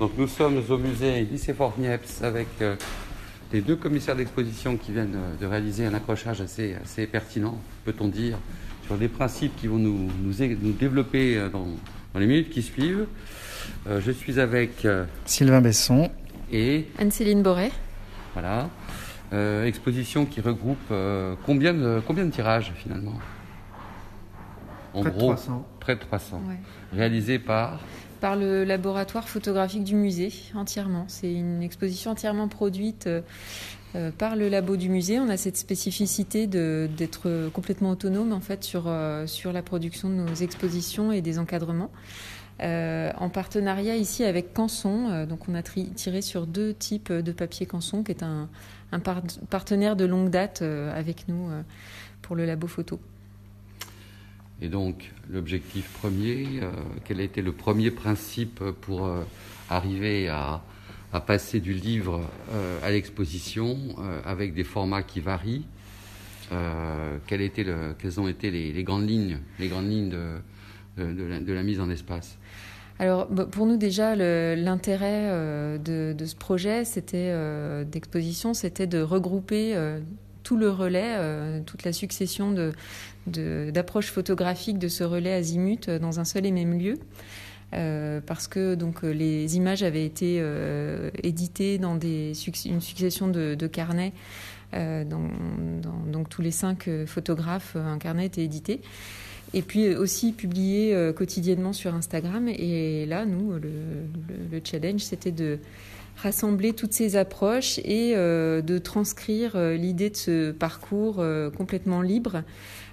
Donc nous sommes au musée lycée Fort Niepce avec euh, les deux commissaires d'exposition qui viennent euh, de réaliser un accrochage assez, assez pertinent, peut-on dire, sur des principes qui vont nous, nous, développer euh, dans, dans, les minutes qui suivent. je suis avec Sylvain Besson et Anne-Céline Boré. Voilà. exposition qui regroupe combien, de, combien de tirages finalement? En près gros, de 300. près de 300. Réalisé par par le laboratoire photographique du musée entièrement. C'est une exposition entièrement produite euh, euh, par le labo du musée. On a cette spécificité d'être complètement autonome en fait sur, euh, sur la production de nos expositions et des encadrements. en partenariat ici avec Canson, donc on a tiré sur deux types de papier Canson, qui est un partenaire de longue date avec nous pour le labo photo. Et donc, l'objectif premier, euh, quel a été le premier principe pour euh, arriver à, passer du livre euh, à l'exposition avec des formats qui varient quelles, ont été les, grandes lignes, les grandes lignes de, de, la, mise en espace? Alors bah, pour nous déjà l'intérêt de, ce projet c'était d'exposition c'était de regrouper tout le relais, toute la succession de, d'approche photographique de ce relais azimut euh, dans un seul et même lieu. Euh, parce que donc euh, les images avaient été éditées dans des, une succession de, carnets. donc tous les cinq photographes, un carnet était édité. Et puis aussi publié quotidiennement sur Instagram. Et là, nous, le challenge, c'était de rassembler toutes ces approches et de transcrire l'idée de ce parcours complètement libre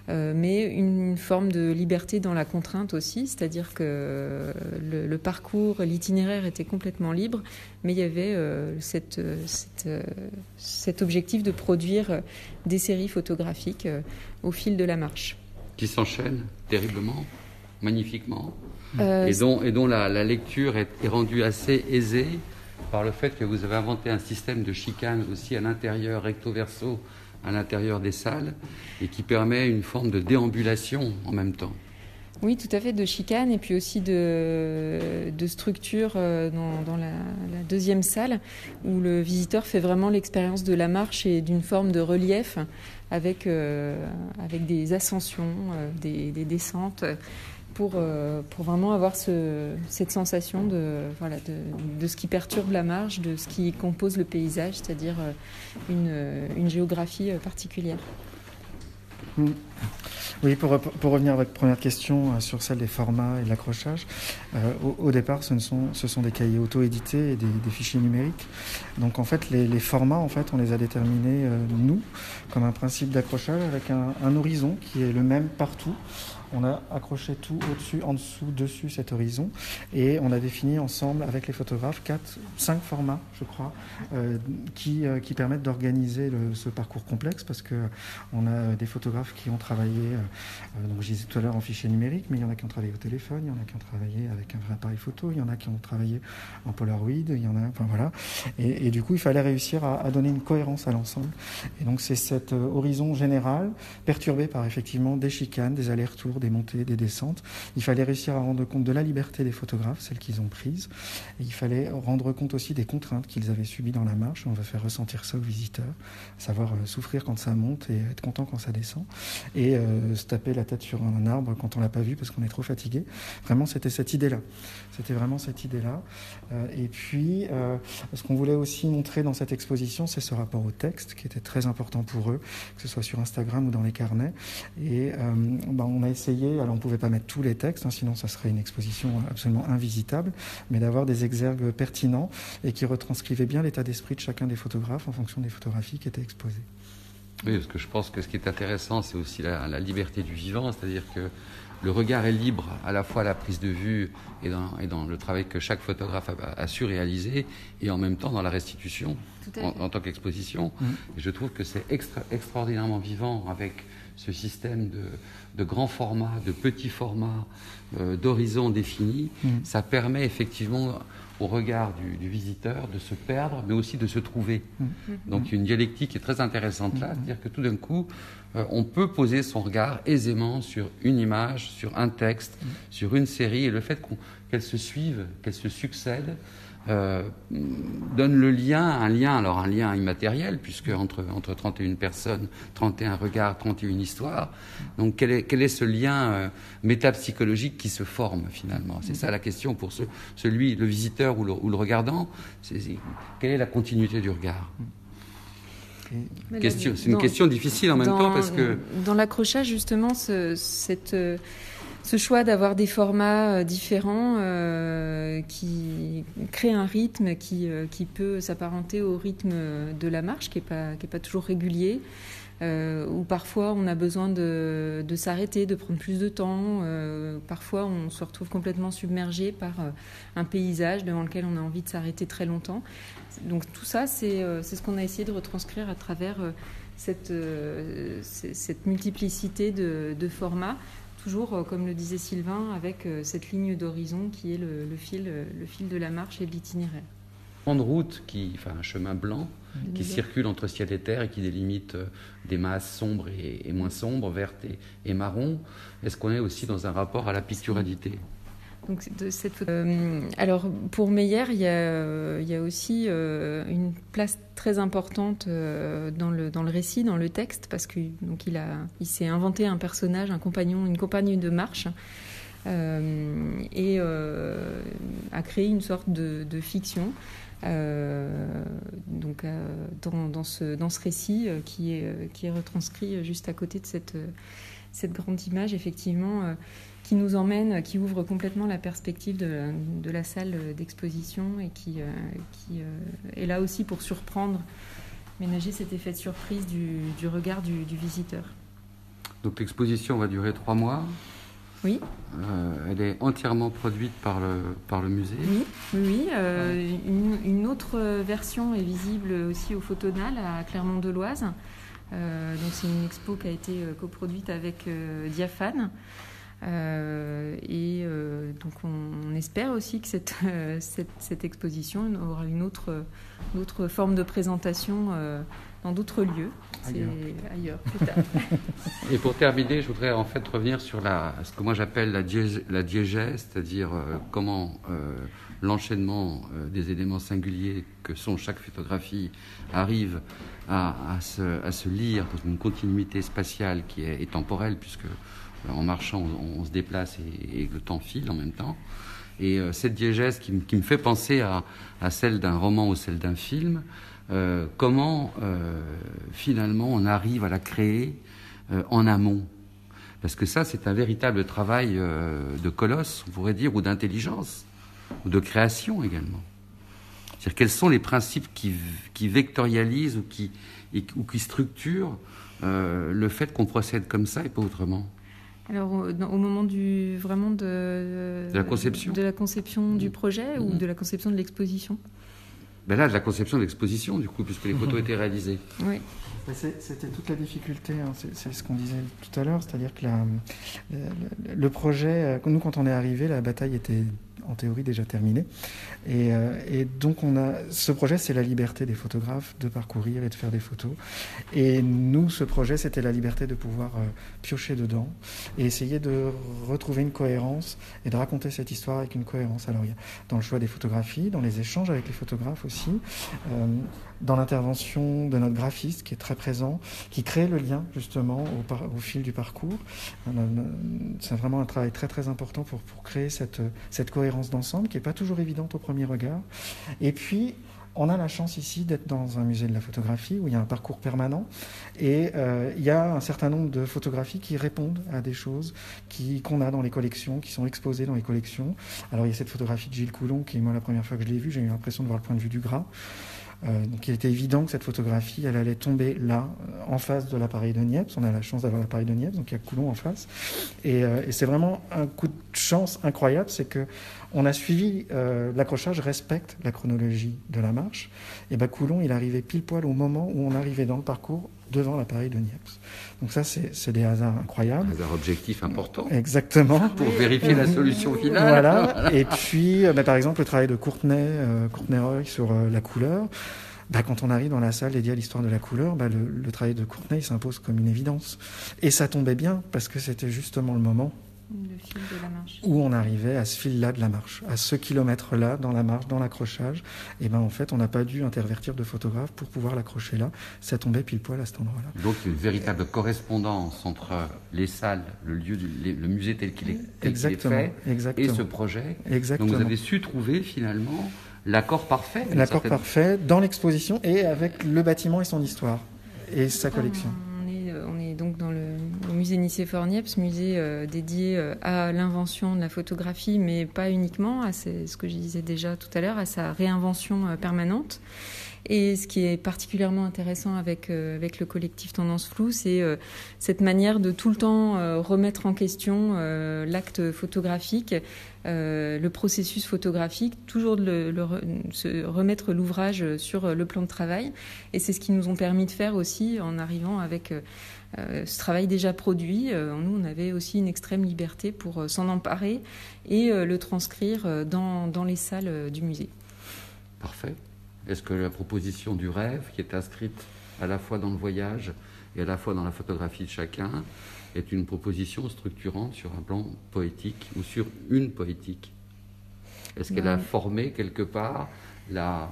euh, mais une forme de liberté dans la contrainte aussi, c'est-à-dire que le, parcours, l'itinéraire était complètement libre, mais il y avait euh, euh, cet objectif de produire des séries photographiques au fil de la marche. Qui s'enchaînent terriblement, magnifiquement, et dont, et dont la, lecture est, est rendue assez aisée par le fait que vous avez inventé un système de chicane aussi à l'intérieur, recto-verso, à l'intérieur des salles et qui permet une forme de déambulation en même temps. Oui, tout à fait, de chicane et puis aussi de, structure euh, dans, la, deuxième salle où le visiteur fait vraiment l'expérience de la marche et d'une forme de relief avec, euh, avec des ascensions, euh, des, des, descentes pour, euh, pour vraiment avoir ce, cette sensation de, ce qui perturbe la marge, de ce qui compose le paysage, c'est-à-dire euh, une, une, géographie euh, particulière. Mm. Oui, pour, revenir à votre première question sur celle des formats et de l'accrochage, au, départ, ce, sont, des cahiers auto-édités et des, fichiers numériques. Donc en fait, les, formats, en fait, on les a déterminés, nous, comme un principe d'accrochage avec un horizon qui est le même partout on a accroché tout au-dessus, en dessous, dessus cet horizon, et on a défini ensemble avec les photographes quatre, cinq formats, je crois, euh, qui, euh, qui permettent d'organiser ce parcours complexe, parce que on a des photographes qui ont travaillé, euh, donc je disais tout à l'heure en fichier numérique, mais il y en a qui ont travaillé au téléphone, il y en a qui ont travaillé avec un vrai appareil photo, il y en a qui ont travaillé en Polaroid, il y en a, enfin voilà, et, du coup il fallait réussir à, à donner une cohérence à l'ensemble, et donc c'est cet horizon général perturbé par effectivement des chicanes, des allers-retours des montées, des descentes. Il fallait réussir à rendre compte de la liberté des photographes, celles qu'ils ont prises. Et il fallait rendre compte aussi des contraintes qu'ils avaient subies dans la marche. On va faire ressentir ça aux visiteurs, savoir euh, souffrir quand ça monte et être content quand ça descend. Et euh, se taper la tête sur un arbre quand on l'a pas vu parce qu'on est trop fatigué. Vraiment, c'était cette idée-là. C'était vraiment cette idée-là. Euh, et puis, ce qu'on voulait aussi montrer dans cette exposition, c'est ce rapport au texte qui était très important pour eux, que ce soit sur Instagram ou dans les carnets. Et ben, on a essayé alors on ne pouvait pas mettre tous les textes, hein, sinon ça serait une exposition absolument invisitable, mais d'avoir des exergues pertinents et qui retranscrivaient bien l'état d'esprit de chacun des photographes en fonction des photographies qui étaient exposées. Oui, parce que je pense que ce qui est intéressant, c'est aussi la, liberté du vivant, c'est-à-dire que le regard est libre à la fois à la prise de vue et dans, le travail que chaque photographe a, su réaliser, et en même temps dans la restitution en, tant qu'exposition. Mmh. Et je trouve que c'est extraordinairement vivant avec ce système de, de grands formats, de petits formats, euh, d'horizons définis, mm. ça permet effectivement au regard du, visiteur de se perdre, mais aussi de se trouver. Mm. Donc il y a une dialectique qui est très intéressante là, mm. c'est-à-dire que tout d'un coup, euh, on peut poser son regard aisément sur une image, sur un texte, sur une série, et le fait qu'elles se suivent, qu'elles se succèdent, euh, donne le lien, un lien, alors un lien immatériel, puisque entre, entre 31 personnes, 31 regards, 31 histoires. Donc quel est, quel est ce lien euh, métapsychologique qui se forme finalement? C'est ça la question pour ce, celui, le visiteur ou le, ou le regardant. C'est, quelle est la continuité du regard? Question, c'est une question difficile en même temps parce que dans l'accrochage justement, ce, cette euh, ce choix d'avoir des formats euh, différents euh, qui crée un rythme qui, euh, qui peut s'apparenter au rythme de la marche, qui n'est pas, qui est pas toujours régulier, euh, où parfois on a besoin de, de s'arrêter, de prendre plus de temps, euh, parfois on se retrouve complètement submergé par un paysage devant lequel on a envie de s'arrêter très longtemps. Donc tout ça, c'est ce qu'on a essayé de retranscrire à travers cette, cette multiplicité de, de formats toujours, euh, comme le disait Sylvain, avec euh, cette ligne d'horizon qui est le, le, fil, euh, le fil de la marche et de l'itinéraire. Grande route, qui, enfin un chemin blanc qui circule entre ciel et terre et qui délimite des masses sombres et, et moins sombres, vertes et, et marron. Est-ce qu'on est aussi dans un rapport à la picturalité euh, alors pour Meyer, il y a, aussi euh, une place très importante euh, dans, le, récit, dans le texte, parce donc il s'est inventé un personnage, un compagnon, une compagne de marche. et a créé une sorte de, de fiction donc dans, dans, ce, dans ce récit qui est, qui est retranscrit juste à côté de cette, cette grande image, effectivement, qui nous emmène, qui ouvre complètement la perspective de, de la salle d'exposition et qui, euh, qui euh, est là aussi pour surprendre, ménager cet effet de surprise du, du regard du, du, visiteur. Donc l'exposition va durer trois mois oui. Euh, elle est entièrement produite par le, par le musée Oui, oui. Euh, une, une, autre version est visible aussi au Photonal à Clermont-de-Loise. Euh, donc c'est une expo qui a été coproduite avec Diaphane. Euh, et euh, donc on, on, espère aussi que cette, euh, cette, cette, exposition aura une autre, une autre forme de présentation euh, dans d'autres lieux. Ailleurs. ailleurs plus tard. et pour terminer, je voudrais en fait revenir sur la, ce que moi j'appelle la, diégèse, la diégèse, c'est-à-dire euh, comment euh, l'enchaînement des éléments singuliers que sont chaque photographie arrive à, à, se, à se lire dans une continuité spatiale qui est, est temporelle, puisque en marchant, on, se déplace et, le temps file en même temps. Et euh, cette diégèse qui, me fait penser à, celle d'un roman ou celle d'un film, euh, comment euh, finalement on arrive à la créer euh, en amont Parce que ça, c'est un véritable travail euh, de colosse, on pourrait dire, ou d'intelligence, ou de création également. C'est-à-dire quels sont les principes qui, vectorialisent ou qui, structurent euh, le fait qu'on procède comme ça et pas autrement? Alors, au, au, moment du vraiment de, de la conception, de la conception du projet mmh. ou de la conception de l'exposition ben là, de la conception de l'exposition, du coup, puisque les photos étaient réalisées. Oui. C'était toute la difficulté, hein, c'est ce qu'on disait tout à l'heure, c'est-à-dire que la, le, le, projet, nous, quand on est arrivé, la bataille était en théorie déjà terminé. Et, euh, et, donc on a ce projet, c'est la liberté des photographes de parcourir et de faire des photos. Et nous, ce projet, c'était la liberté de pouvoir euh, piocher dedans et essayer de retrouver une cohérence et de raconter cette histoire avec une cohérence. Alors il y a dans le choix des photographies, dans les échanges avec les photographes aussi, euh, dans l'intervention de notre graphiste qui est très présent, qui crée le lien justement au, par, au fil du parcours. C'est vraiment un travail très très important pour, pour créer cette, cette cohérence d'ensemble qui n'est pas toujours évidente au premier regard. Et puis, on a la chance ici d'être dans un musée de la photographie où il y a un parcours permanent et euh, il y a un certain nombre de photographies qui répondent à des choses qu'on a dans les collections, qui sont exposées dans les collections. Alors il y a cette photographie de Gilles Coulon qui, moi, la première fois que je l'ai vue, j'ai eu l'impression de voir le point de vue du gras. Euh, donc il était évident que cette photographie, elle allait tomber là, en face de l'appareil de Niepce. On a la chance d'avoir l'appareil de Niepce, donc il y a Coulon en face. Et, euh, et c'est vraiment un coup de chance incroyable, c'est que on a suivi euh, l'accrochage respecte la chronologie de la marche. Et ben Coulon, il arrivait pile poil au moment où on arrivait dans le parcours devant l'appareil de Niepce. Donc ça, c'est des hasards incroyables. Un hasard objectif important. Exactement. Pour vérifier la solution finale. Voilà. Et puis, bah, par exemple, le travail de Courtenay, euh, Courtenay-Roy sur euh, la couleur. Bah, quand on arrive dans la salle dédiée à l'histoire de la couleur, bah, le, le, travail de Courtenay s'impose comme une évidence. Et ça tombait bien parce que c'était justement le moment Où on arrivait à ce fil-là de la marche, à ce kilomètre-là dans la marche, dans l'accrochage. Et ben en fait, on n'a pas dû intervertir de photographe pour pouvoir l'accrocher là. Ça tombait pile poil à cet endroit-là. Donc une véritable correspondance entre les salles, le lieu, du, le musée tel qu'il est, exactement, fait, exactement. et ce projet. Exactement. Donc vous avez su trouver finalement l'accord parfait. L'accord parfait dans l'exposition et avec le bâtiment et son histoire et sa collection. Euh, on est, donc dans musée Nicéphore-Niepce, musée euh, dédié euh, à l'invention de la photographie, mais pas uniquement, à ce que je disais déjà tout à l'heure, à sa réinvention permanente. Et ce qui est particulièrement intéressant avec, euh, avec le collectif Tendance Floue, c'est euh, cette manière de tout le temps euh, remettre en question l'acte photographique, le processus photographique, toujours de remettre l'ouvrage sur le plan de travail. Et c'est ce qu'ils nous ont permis de faire aussi en arrivant avec ce travail déjà produit. nous, on avait aussi une extrême liberté pour s'en emparer et le transcrire dans, dans les salles du musée. Parfait. Est-ce que la proposition du rêve, qui est inscrite à la fois dans le voyage et à la fois dans la photographie de chacun, est une proposition structurante sur un plan poétique ou sur une poétique? Est-ce qu'elle a formé quelque part la,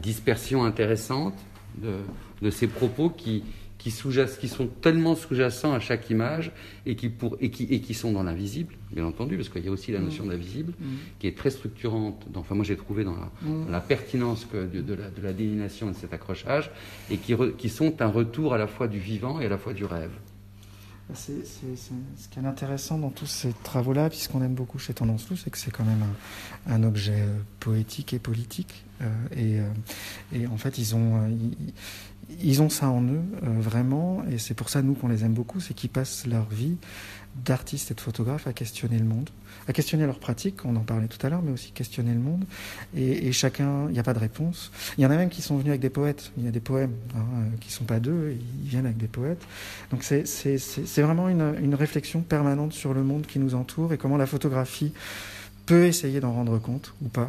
dispersion intéressante de ces propos qui, qui, qui sont tellement sous-jacents à chaque image et qui, pour, et qui, et qui sont dans l'invisible, bien entendu, parce qu'il y a aussi la notion mm. d'invisible mm. qui est très structurante. enfin, moi, j'ai trouvé dans la, mm. la pertinence que, de, la, de, la, délination et de cet accrochage et qui, qui sont un retour à la fois du vivant et à la fois du rêve. C'est, ce qui est intéressant dans tous ces travaux-là, puisqu'on aime beaucoup chez Tendance Lou, c'est que c'est quand même un, un, objet poétique et politique. Euh, et, euh, et, en fait, ils ont, ils ont ça en eux, euh, vraiment, et c'est pour ça, nous, qu'on les aime beaucoup, c'est qu'ils passent leur vie d'artistes et de photographes à questionner le monde, à questionner leurs pratiques, on en parlait tout à l'heure, mais aussi questionner le monde. Et, chacun, il n'y a pas de réponse. Il y en a même qui sont venus avec des poètes, il y a des poèmes hein, euh, qui ne sont pas d'eux, ils viennent avec des poètes. Donc c'est vraiment une, une réflexion permanente sur le monde qui nous entoure et comment la photographie peut essayer d'en rendre compte ou pas,